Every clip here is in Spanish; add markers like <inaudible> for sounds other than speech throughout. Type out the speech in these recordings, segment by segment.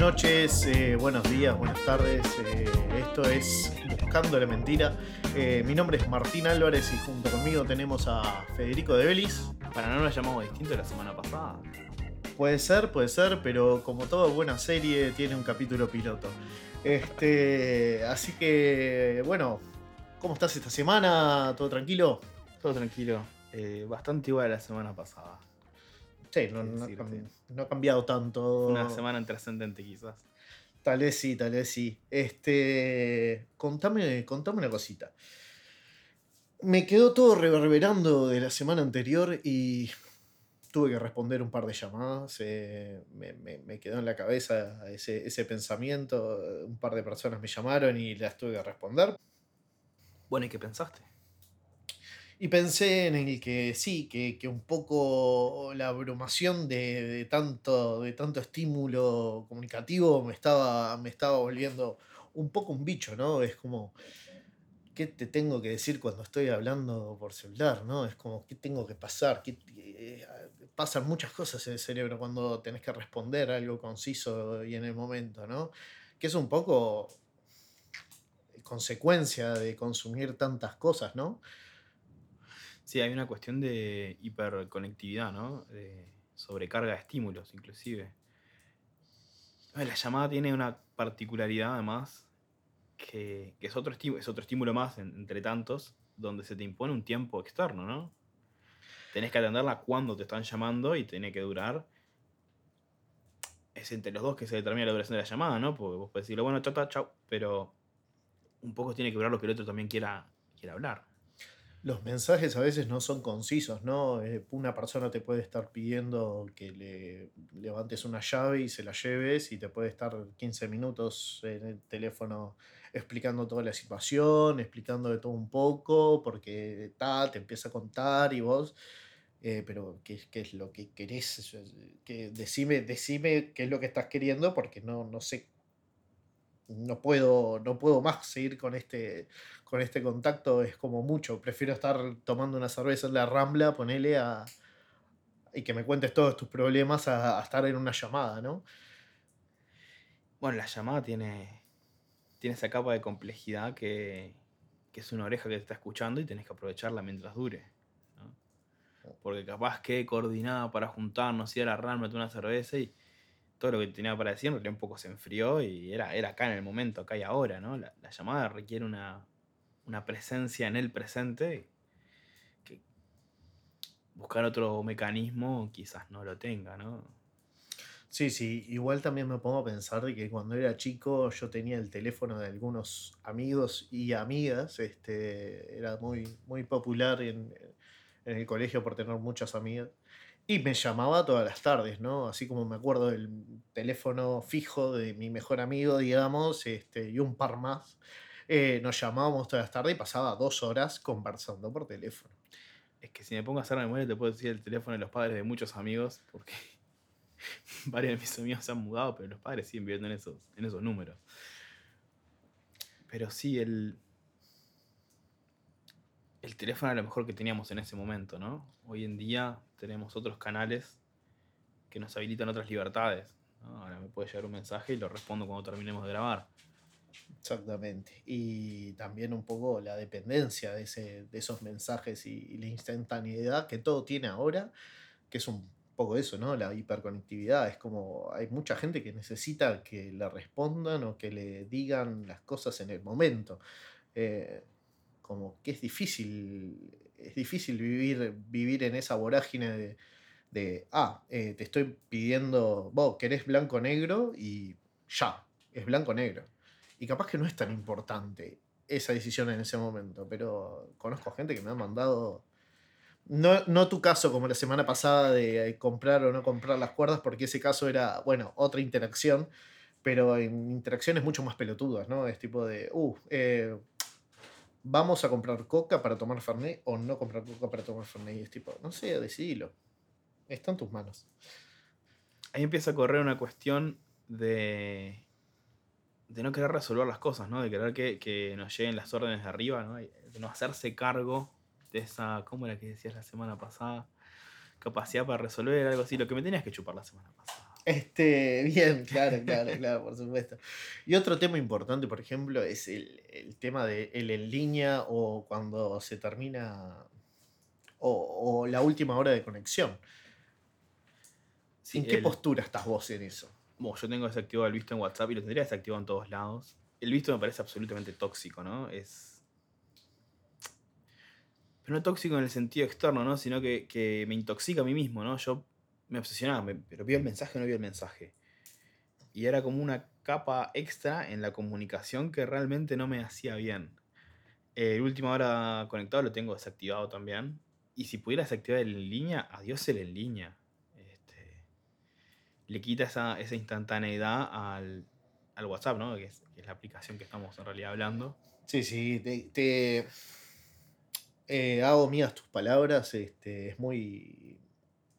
Buenas noches, eh, buenos días, buenas tardes. eh, esto es Buscando la Mentira. Eh, mi nombre es Martín Álvarez y junto conmigo tenemos a Federico de Belis. Para no nos llamamos distinto la semana pasada. Puede ser, puede ser, pero como toda buena serie tiene un capítulo piloto. Este, así que, bueno, ¿cómo estás esta semana? ¿Todo tranquilo? Todo tranquilo. Bastante igual a la semana pasada. Sí, no, no ha no cambiado tanto. Una semana trascendente quizás. Tal vez sí, tal vez sí. Este, contame, contame una cosita. Me quedó todo reverberando de la semana anterior y tuve que responder un par de llamadas. eh, me, me- me quedó en la cabeza ese, ese pensamiento. Un par de personas me llamaron y las tuve que responder. Bueno, ¿y qué pensaste? Y pensé en el que sí, que, que un poco la abrumación de, de tanto, de tanto estímulo comunicativo me estaba, me estaba volviendo un poco un bicho, ¿no? Es como, ¿qué te tengo que decir cuando estoy hablando por celular, ¿no? Es como, ¿qué tengo que pasar? ¿Qué- eh, pasan muchas cosas en el cerebro cuando tenés que responder algo conciso y en el momento, ¿no? Que es un poco consecuencia de consumir tantas cosas, ¿no? Sí, hay una cuestión de hiperconectividad, ¿no? De sobrecarga de estímulos, inclusive. Ah, La llamada tiene una particularidad, además, que, es, otro es otro estímulo más en- entre tantos, donde se te impone un tiempo externo, ¿no? Tenés que atenderla cuando te están llamando y tiene que durar. Es entre los dos que se determina la duración de la llamada, ¿no? Porque vos podés decirle, bueno, chao, chao, pero un poco tiene que durar lo que el otro también quiera, quiera hablar. Los mensajes a veces no son concisos, ¿no? Eh, Una persona te puede estar pidiendo que le levantes una llave y se la lleves y te puede estar 15 minutos en el teléfono explicando toda la situación, explicando de todo un poco, porque ta, te empieza a contar y vos, eh, pero ¿qué, qué es lo que querés? Eh, Que decime, decime qué es lo que estás queriendo porque no, no sé, no puedo, no puedo más seguir con este, con este contacto es como mucho. Prefiero estar tomando una cerveza en la rambla, ponele a. y que me cuentes todos tus problemas a, a estar en una llamada, ¿no? Bueno, la llamada tiene, tiene esa capa de complejidad que, que es una oreja que te está escuchando y tenés que aprovecharla mientras dure. ¿no? Porque capaz que coordinada para juntarnos, ir a la RAM, meter una cerveza y todo lo que tenía para decir en realidad un poco se enfrió y era, era acá en el momento, acá y ahora. ¿no? La, la llamada requiere una, una presencia en el presente que buscar otro mecanismo quizás no lo tenga. ¿no? Sí, sí, igual también me pongo a pensar de que cuando era chico yo tenía el teléfono de algunos amigos y amigas, este, era muy, muy popular en, en el colegio por tener muchas amigas, y me llamaba todas las tardes, ¿no? Así como me acuerdo del teléfono fijo de mi mejor amigo, digamos, este, y un par más, eh, nos llamábamos todas las tardes y pasaba dos horas conversando por teléfono. Es que si me pongo a hacer memoria te puedo decir el teléfono de los padres de muchos amigos, porque <laughs> varios de mis amigos se han mudado, pero los padres siguen viviendo en esos, en esos números. Pero sí, el, el teléfono era lo mejor que teníamos en ese momento, ¿no? Hoy en día tenemos otros canales que nos habilitan otras libertades. Ahora me puede llegar un mensaje y lo respondo cuando terminemos de grabar. Exactamente. Y también un poco la dependencia de, ese, de esos mensajes y, y la instantaneidad que todo tiene ahora, que es un poco eso, ¿no? La hiperconectividad. Es como hay mucha gente que necesita que le respondan o que le digan las cosas en el momento. Eh, como que es difícil, es difícil vivir, vivir en esa vorágine de, ah, eh, te estoy pidiendo, vos querés blanco-negro y ya, es blanco-negro. Y capaz que no es tan importante esa decisión en ese momento, pero conozco gente que me ha mandado. No, no tu caso como la semana pasada de comprar o no comprar las cuerdas, porque ese caso era, bueno, otra interacción, pero en interacciones mucho más pelotudas, ¿no? Es tipo de, uh, eh, vamos a comprar coca para tomar Fernet o no comprar coca para tomar Fernet. Y es tipo, no sé, decidilo. Está en tus manos. Ahí empieza a correr una cuestión de, de no querer resolver las cosas, ¿no? De querer que, que nos lleguen las órdenes de arriba, ¿no? De no hacerse cargo de esa, ¿cómo era que decías la semana pasada? Capacidad para resolver algo así, lo que me tenías que chupar la semana pasada. Este, <laughs> bien, claro, claro, claro, por supuesto. Y otro tema importante, por ejemplo, es el, el tema de el en línea o cuando se termina o, o la última hora de conexión. Sí, ¿En qué el- postura estás vos en eso? Bueno, yo tengo desactivado el visto en WhatsApp y lo tendría desactivado en todos lados. El visto me parece absolutamente tóxico, ¿no? Es. Pero no tóxico en el sentido externo, ¿no? Sino que, que me intoxica a mí mismo, ¿no? Yo me obsesionaba, pero vio el mensaje o no vio el mensaje. Y era como una capa extra en la comunicación que realmente no me hacía bien. El última hora conectado lo tengo desactivado también. Y si pudiera desactivar el en línea, adiós el en línea. Este, le quita esa, esa instantaneidad al, al WhatsApp, ¿no? Que es, que es la aplicación que estamos en realidad hablando. Sí, sí, te, te- eh, hago mías tus palabras. Este, es muy,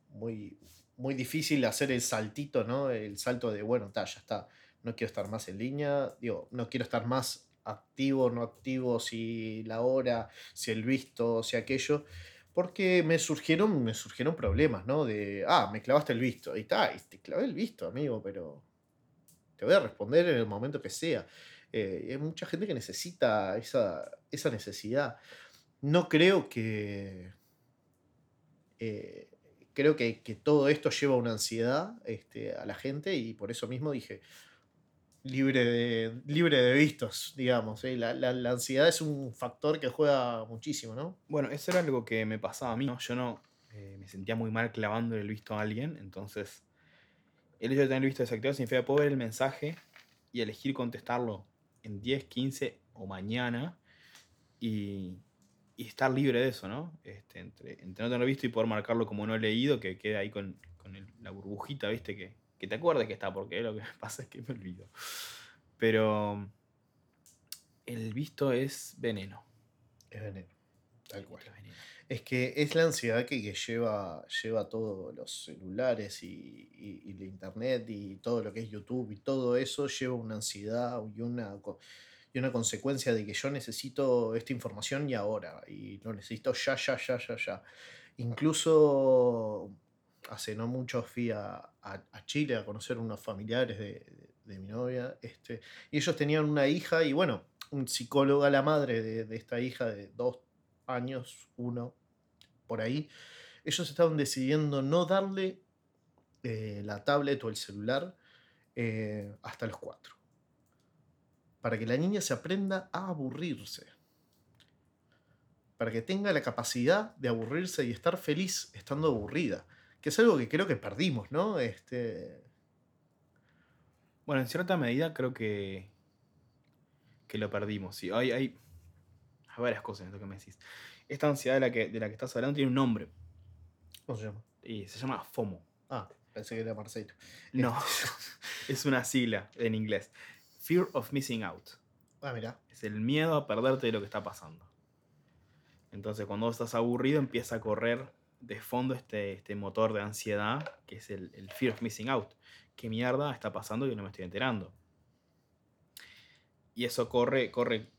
muy, muy difícil hacer el saltito, ¿no? El salto de, bueno, ta, ya está. No quiero estar más en línea. Digo, no quiero estar más activo, no activo, si la hora, si el visto, si aquello. Porque me surgieron, me surgieron problemas, ¿no? De, ah, me clavaste el visto. Y está, y te clavé el visto, amigo, pero te voy a responder en el momento que sea. Eh, hay mucha gente que necesita esa, esa necesidad. No creo que. eh, creo que, que todo esto lleva una ansiedad este, a la gente y por eso mismo dije libre de, libre de vistos, digamos. ¿eh? La, la- la ansiedad es un factor que juega muchísimo, ¿no? Bueno, eso era algo que me pasaba a mí, ¿no? Yo no eh, me sentía muy mal clavando el visto a alguien, entonces el hecho de tener el visto desactivado significa puedo ver el mensaje y elegir contestarlo en 10, 15 o mañana y, y estar libre de eso, ¿no? Este, entre, entre no tener visto y poder marcarlo como no leído, que quede ahí con, con el- la burbujita, ¿viste? Que, que te acuerdes que está, porque lo que me <laughs> pasa es que me olvido. Pero el visto es veneno. Es veneno. Tal cual. Es veneno. Es que es la ansiedad que, que lleva, lleva todos los celulares y, y- y la internet y todo lo que es YouTube y todo eso lleva una ansiedad y una, y una consecuencia de que yo necesito esta información y ahora, y lo necesito ya, ya, ya, ya, ya. Incluso hace no mucho fui a, a- a Chile a conocer unos familiares de, de- mi novia, este, y ellos tenían una hija y bueno, un psicólogo, la madre de, de esta hija de dos años, uno, por ahí, ellos estaban decidiendo no darle eh, la tablet o el celular eh, hasta los cuatro. Para que la niña se aprenda a aburrirse. Para que tenga la capacidad de aburrirse y estar feliz estando aburrida. Que es algo que creo que perdimos, ¿no? Este, Bueno, en cierta medida creo que, que lo perdimos. Sí, hay, hay, hay varias cosas en esto que me decís. Esta ansiedad de la, que, de la que estás hablando tiene un nombre ¿Cómo se llama? y se llama FOMO. Ah, pensé que era Marcelo. No, <laughs> es una sigla en inglés. Fear of Missing Out. Ah, mira. Es el miedo a perderte de lo que está pasando. Entonces, cuando vos estás aburrido, empieza a correr de fondo este, este motor de ansiedad, que es el, el Fear of Missing Out. ¿Qué mierda está pasando que no me estoy enterando? Y eso corre, corre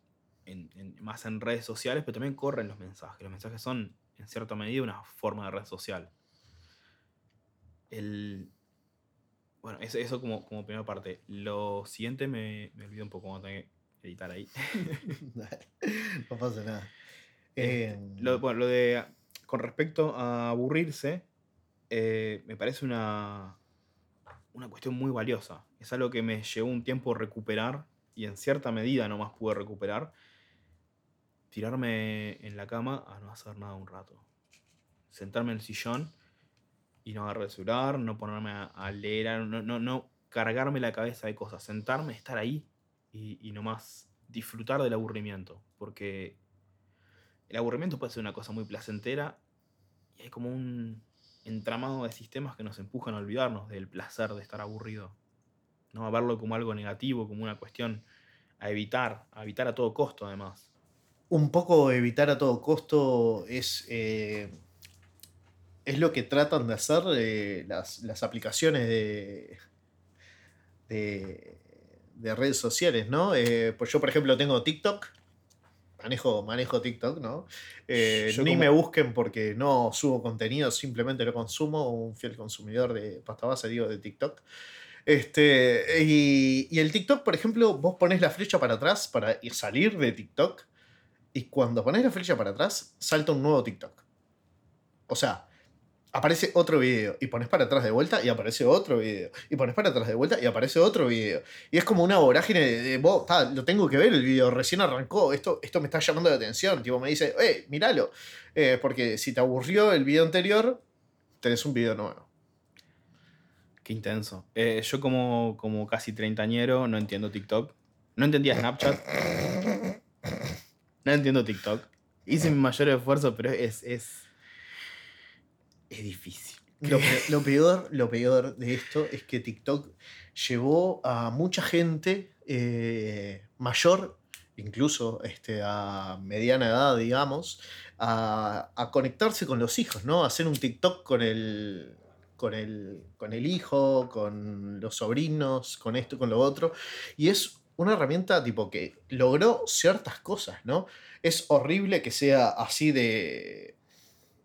en- en- más en redes sociales, pero también corre en los mensajes. Los mensajes son, en cierta medida, una forma de red social. El, bueno, eso, eso como, como primera parte. Lo siguiente me, me olvido un poco cuando tengo que editar ahí. <laughs> no pasa nada. Este, Em, lo, bueno, lo de. Con respecto a aburrirse, eh, me parece una, una cuestión muy valiosa. Es algo que me llevó un tiempo recuperar y en cierta medida nomás pude recuperar. Tirarme en la cama a no hacer nada un rato. Sentarme en el sillón y no agarrar el no ponerme a, a leer, no, no, no cargarme la cabeza de cosas. Sentarme, estar ahí y, y nomás disfrutar del aburrimiento. Porque el aburrimiento puede ser una cosa muy placentera y hay como un entramado de sistemas que nos empujan a olvidarnos del placer de estar aburrido. ¿no? A verlo como algo negativo, como una cuestión a evitar, a evitar a todo costo además. un poco evitar a todo costo es, eh, es lo que tratan de hacer eh, las, las aplicaciones de, de, de redes sociales, ¿no? Eh, pues yo, por ejemplo, tengo TikTok manejo, manejo TikTok, ¿no? Eh, ni como- me busquen porque no subo contenido, simplemente lo consumo, un fiel consumidor de pasta base, digo, de TikTok. Este, y, y el TikTok, por ejemplo, vos pones la flecha para atrás para ir- salir de TikTok y cuando pones la flecha para atrás, salta un nuevo TikTok. O sea, aparece otro video y pones para atrás de vuelta y aparece otro video y pones para atrás de vuelta y aparece otro video y es como una vorágine de, de, vos, lo tengo que ver el video recién arrancó esto, esto me está llamando la atención tipo me dice eh míralo Eh, porque si te aburrió el video anterior tenés un video nuevo Qué intenso. Eh, yo como, como casi treintañero no entiendo TikTok. No entendía Snapchat. No entiendo TikTok. Hice mi mayor esfuerzo, pero es, es difícil. Lo, <laughs> pe- lo peor, lo peor de esto es que TikTok llevó a mucha gente eh, mayor, incluso este, a mediana edad, digamos, a, a conectarse con los hijos, ¿no? A hacer un TikTok con el, con, el, con el hijo, con los sobrinos, con esto, con lo otro. Y es una herramienta tipo que logró ciertas cosas, ¿no? Es horrible que sea así de,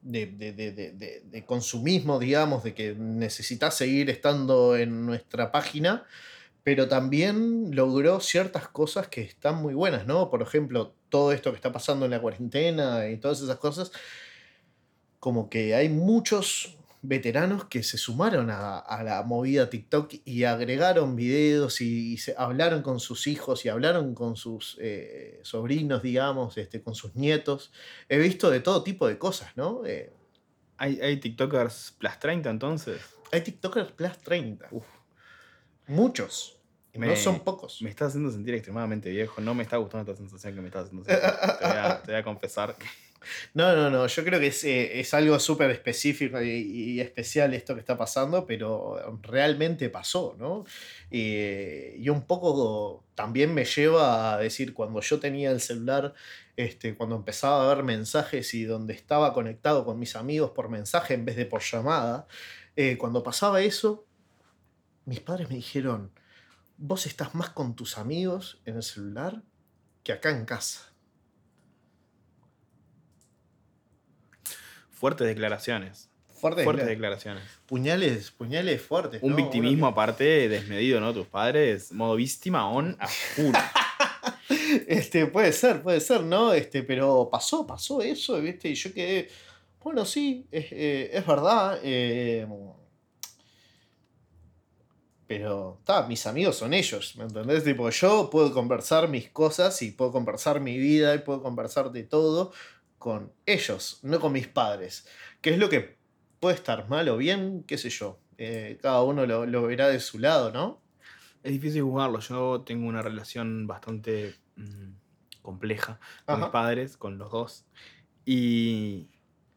de, de- de- de- consumismo, digamos, de que necesitas seguir estando en nuestra página, pero también logró ciertas cosas que están muy buenas, ¿no? Por ejemplo, todo esto que está pasando en la cuarentena y todas esas cosas, como que hay muchos veteranos que se sumaron a, a la movida TikTok y agregaron videos y, y se hablaron con sus hijos y hablaron con sus eh, sobrinos, digamos, este, con sus nietos. He visto de todo tipo de cosas, ¿no? Eh, ¿Hay, hay TikTokers plus 30 entonces? hay TikTokers plus 30. Uf. Muchos. Me- no son pocos. Me está haciendo sentir extremadamente viejo. No me está gustando esta sensación que me está haciendo sentir. <laughs> Te voy a, te voy a confesar. que- No, no, no. Yo creo que es, eh, es algo súper específico y, especial esto que está pasando, pero realmente pasó, ¿no? Eh, y un poco también me lleva a decir, cuando yo tenía el celular, este, cuando empezaba a ver mensajes y donde estaba conectado con mis amigos por mensaje en vez de por llamada, eh, cuando pasaba eso, mis padres me dijeron, vos estás más con tus amigos en el celular que acá en casa. Fuertes declaraciones. Fuerte Fuertes declara- declaraciones. Puñales, puñales fuertes. Un ¿no? victimismo Bueno, aparte desmedido, ¿no? Tus padres, modo víctima on a full. <laughs> Este, puede ser, puede ser, ¿no? Este, pero pasó, pasó eso, ¿viste? Y yo quedé. Bueno, sí, es, eh, es verdad. eh, pero, está, mis amigos son ellos, ¿me entendés? Tipo, yo puedo conversar mis cosas y puedo conversar mi vida y puedo conversar de todo con ellos, no con mis padres. ¿Qué es lo que puede estar mal o bien? ¿Qué sé yo? Eh, cada uno lo, lo verá de su lado, ¿no? Es difícil juzgarlo. Yo tengo una relación bastante mm, compleja con mis padres, con los dos. Y,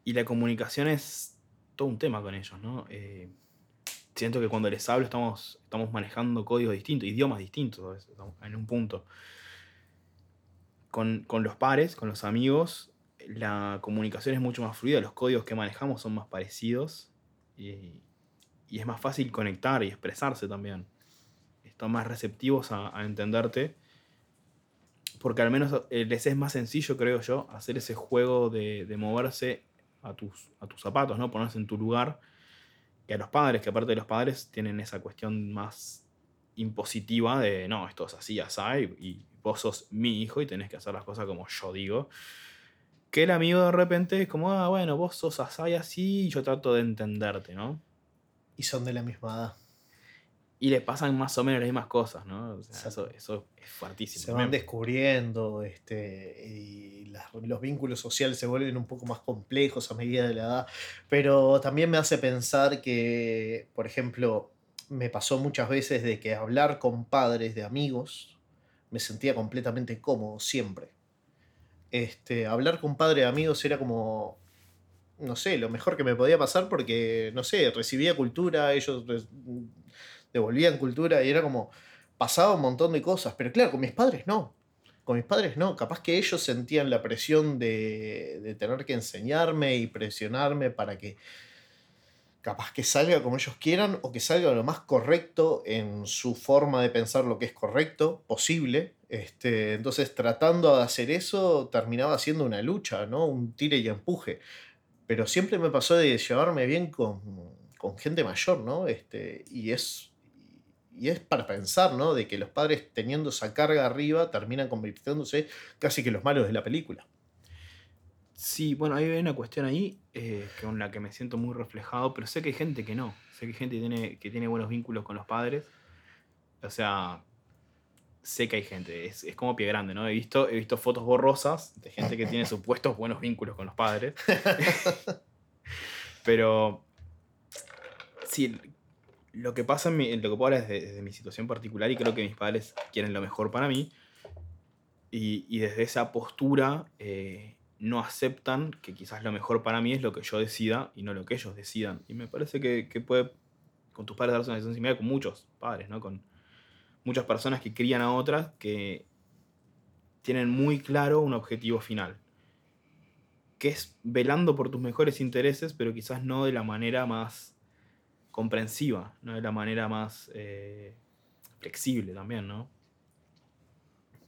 y la comunicación es todo un tema con ellos, ¿no? Eh, siento que cuando les hablo estamos, estamos manejando códigos distintos, idiomas distintos estamos en un punto. Con, con los pares, con los amigos, la comunicación es mucho más fluida, los códigos que manejamos son más parecidos y, y es más fácil conectar y expresarse también. Están más receptivos a, entenderte porque al menos eh, les es más sencillo, creo yo, hacer ese juego de, moverse a tus, zapatos, ¿no? Ponerse en tu lugar. Y a los padres, que aparte de los padres tienen esa cuestión más impositiva de, no, esto es así, así, y vos sos mi hijo y tenés que hacer las cosas como yo digo. Que el amigo de repente es como, ah, bueno, vos sos así, así, y yo trato de entenderte, ¿no? Y son de la misma edad. Y le pasan más o menos las mismas cosas, ¿no? O sea, eso, eso es fuertísimo. se van también. descubriendo este, y las- los vínculos sociales se vuelven un poco más complejos a medida de la edad. Pero también me hace pensar que, por ejemplo, me pasó muchas veces de que hablar con padres de amigos me sentía completamente cómodo siempre. Este, hablar con padres de amigos era como, no sé, lo mejor que me podía pasar porque, no sé, recibía cultura, ellos devolvían cultura y era como, pasaba un montón de cosas, pero claro, con mis padres no. Con mis padres no, capaz que ellos sentían la presión de, de tener que enseñarme y presionarme para que capaz que salga como ellos quieran o que salga lo más correcto en su forma de pensar lo que es correcto posible. Este, entonces, tratando de hacer eso, terminaba siendo una lucha, ¿no? Un tire y empuje. Pero siempre me pasó de llevarme bien con, con gente mayor, ¿no? Este, y es y es para pensar, ¿no? De que los padres teniendo esa carga arriba terminan convirtiéndose casi que los malos de la película. Sí, bueno, hay una cuestión ahí eh, con la que me siento muy reflejado, pero sé que hay gente que no. Sé que hay gente que tiene, que tiene buenos vínculos con los padres. O sea, sé que hay gente. Es, es como pie grande, ¿no? He visto, he visto fotos borrosas de gente que tiene <laughs> supuestos buenos vínculos con los padres. <laughs> pero sí, lo que pasa en, mi, lo que puedo hablar es desde, mi situación particular y creo que mis padres quieren lo mejor para mí. Y, y desde esa postura eh, no aceptan que quizás lo mejor para mí es lo que yo decida y no lo que ellos decidan. Y me parece que, que puede con tus padres darse una decisión similar con muchos padres, ¿no? Con muchas personas que crían a otras que tienen muy claro un objetivo final. Que es velando por tus mejores intereses, pero quizás no de la manera más comprensiva, ¿no? de la manera más eh, flexible también, ¿no?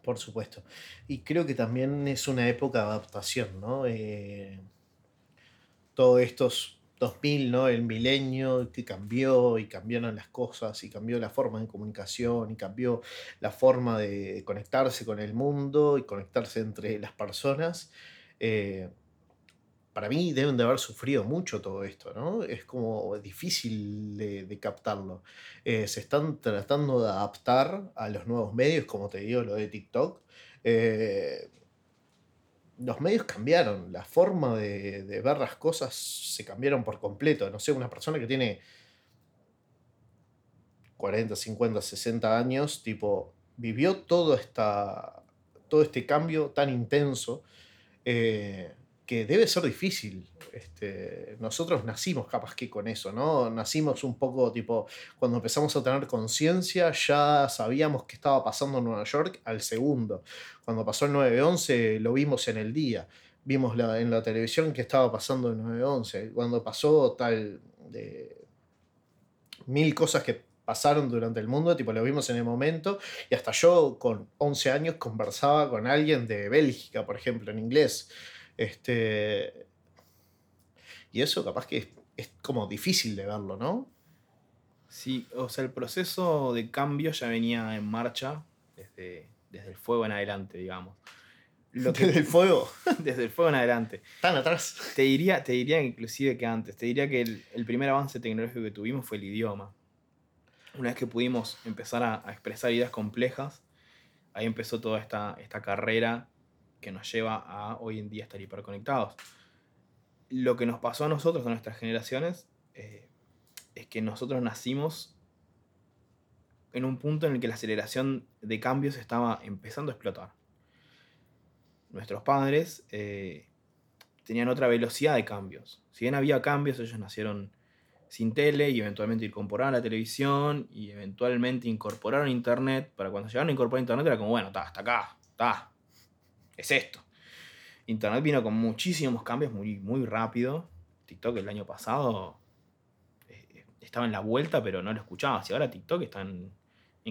Por supuesto. Y creo que también es una época de adaptación, ¿no? Eh, todos estos 2000, ¿no? El milenio que cambió y cambiaron las cosas y cambió la forma de comunicación y cambió la forma de conectarse con el mundo y conectarse entre las personas. Eh, para mí deben de haber sufrido mucho todo esto, ¿no? Es como difícil de, captarlo. Eh, se están tratando de adaptar a los nuevos medios, como te digo, lo de TikTok. Eh, los medios cambiaron, la forma de, ver las cosas se cambiaron por completo. No sé, una persona que tiene 40, 50, 60 años, tipo, vivió todo, esta, todo este cambio tan intenso. Eh, que debe ser difícil. Este, nosotros nacimos capaz que con eso, ¿no? Nacimos un poco tipo, cuando empezamos a tener conciencia ya sabíamos qué estaba pasando en Nueva York al segundo. Cuando pasó el 9-11 lo vimos en el día. Vimos la, en la televisión qué estaba pasando en 9-11. Cuando pasó tal de mil cosas que pasaron durante el mundo, tipo lo vimos en el momento, y hasta yo con 11 años conversaba con alguien de Bélgica, por ejemplo, en inglés. Este, y eso capaz que es, como difícil de verlo, ¿no? Sí, o sea, el proceso de cambio ya venía en marcha desde, desde el fuego en adelante, digamos. ¿Desde el fuego? <laughs> desde el fuego en adelante. Tan atrás. Te diría, te diría inclusive que antes. Te diría que el, primer avance tecnológico que tuvimos fue el idioma. Una vez que pudimos empezar a, expresar ideas complejas, ahí empezó toda esta, esta carrera que nos lleva a hoy en día estar hiperconectados. Lo que nos pasó a nosotros, a nuestras generaciones, eh, es que nosotros nacimos en un punto en el que la aceleración de cambios estaba empezando a explotar. Nuestros padres eh, tenían otra velocidad de cambios. Si bien había cambios, ellos nacieron sin tele y eventualmente incorporaron la televisión y eventualmente incorporaron internet. Para cuando llegaron a incorporar internet era como, bueno, está, hasta acá, está, es esto. Internet vino con muchísimos cambios muy, muy rápido. TikTok el año pasado eh, estaba en la vuelta, pero no lo escuchabas. Y ahora TikTok está en,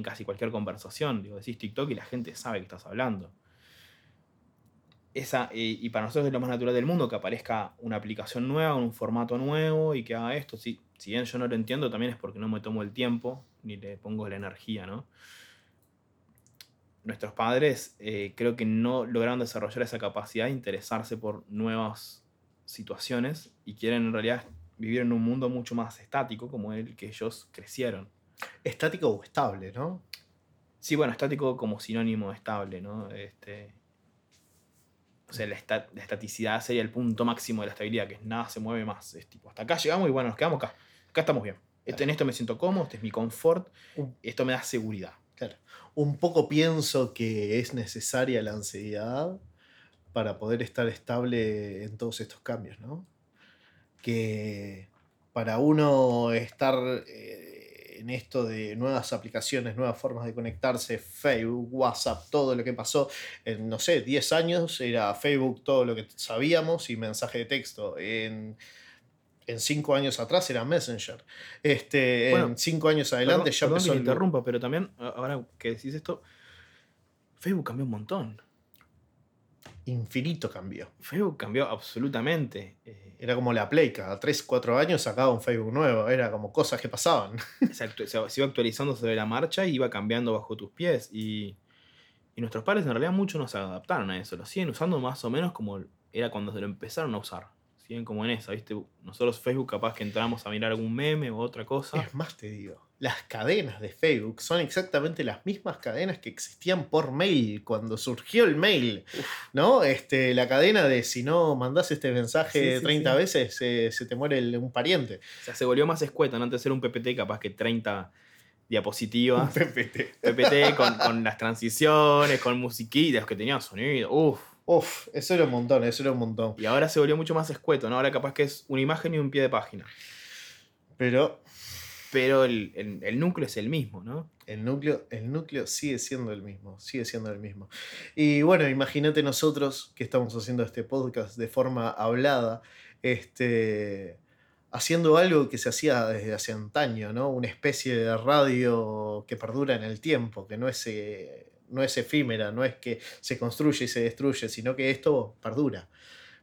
casi cualquier conversación. Digo, decís TikTok y la gente sabe que estás hablando. Esa, y para nosotros es lo más natural del mundo que aparezca una aplicación nueva, un formato nuevo y que haga esto. Si, si bien yo no lo entiendo, también es porque no me tomo el tiempo ni le pongo la energía, ¿no? Nuestros padres eh, creo que no lograron desarrollar esa capacidad de interesarse por nuevas situaciones y quieren en realidad vivir en un mundo mucho más estático como el que ellos crecieron. Estático o estable, ¿no? Sí, bueno, estático como sinónimo de estable, ¿no? Este, o sea, la, estaticidad sería el punto máximo de la estabilidad, que nada se mueve más. Es tipo, hasta acá llegamos y bueno, nos quedamos acá. Acá estamos bien. en esto me siento cómodo, este es mi confort, esto me da seguridad. Un poco pienso que es necesaria la ansiedad para poder estar estable en todos estos cambios, ¿no? Que para uno estar eh, en esto de nuevas aplicaciones, nuevas formas de conectarse, Facebook, WhatsApp, todo lo que pasó en, no sé, 10 años era Facebook todo lo que sabíamos y mensaje de texto. En en cinco años atrás era Messenger. Este, en cinco años adelante ya empezó. Perdón que interrumpa, pero también, ahora que decís esto, Facebook cambió un montón. Infinito cambió. Facebook cambió absolutamente. Eh, Era como la Play, cada 3, 4 años sacaba un Facebook nuevo, era como cosas que pasaban. <laughs> se, iba actualizando sobre la marcha y iba cambiando bajo tus pies. Y, y nuestros padres en realidad mucho no se adaptaron a eso. Lo siguen usando más o menos como era cuando se lo empezaron a usar. Siguen como en esa, ¿viste? Nosotros Facebook capaz que entramos a mirar algún meme o otra cosa. Es más, te digo, las cadenas de Facebook son exactamente las mismas cadenas que existían por mail cuando surgió el mail. ¿No? Este, la cadena de si no mandás este mensaje Sí, sí, 30 sí. veces, eh, se te muere el- un pariente. O sea, se volvió más escueta, ¿no? Antes era un PPT capaz que 30 diapositivas. PPT. PPT con, con las transiciones, con musiquitas que tenían sonido. Uf. Uf, eso era un montón, eso era un montón. Y ahora se volvió mucho más escueto, ¿no? Ahora capaz que es una imagen y un pie de página. Pero Pero el, el- el núcleo es el mismo, ¿no? el núcleo, el núcleo sigue siendo el mismo, sigue siendo el mismo. Y bueno, imagínate nosotros que estamos haciendo este podcast de forma hablada, este, haciendo algo que se hacía desde hace antaño, ¿no? Una especie de radio que perdura en el tiempo, que no es, eh, no es efímera, no es que se construye y se destruye, sino que esto perdura.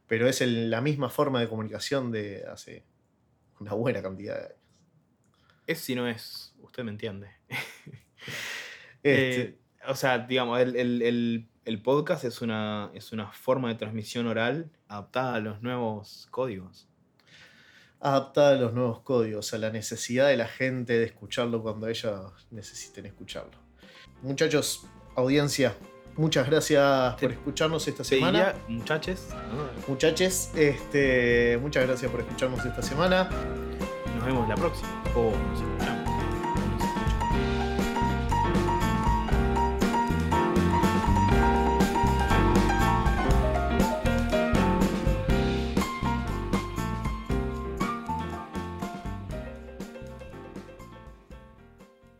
Pero es el- la misma forma de comunicación de hace una buena cantidad de años. Es si no es. Usted me entiende. <laughs> Este, Eh, o sea, digamos, el, el- el- el podcast es una, es una forma de transmisión oral adaptada a los nuevos códigos. adaptada a los nuevos códigos, a la necesidad de la gente de escucharlo cuando ellos necesiten escucharlo. Muchachos, audiencia, muchas gracias por escucharnos esta Se semana. muchachos, ¿no? Muchaches, este, muchas gracias por escucharnos esta semana. nos vemos la próxima. O nos escuchamos.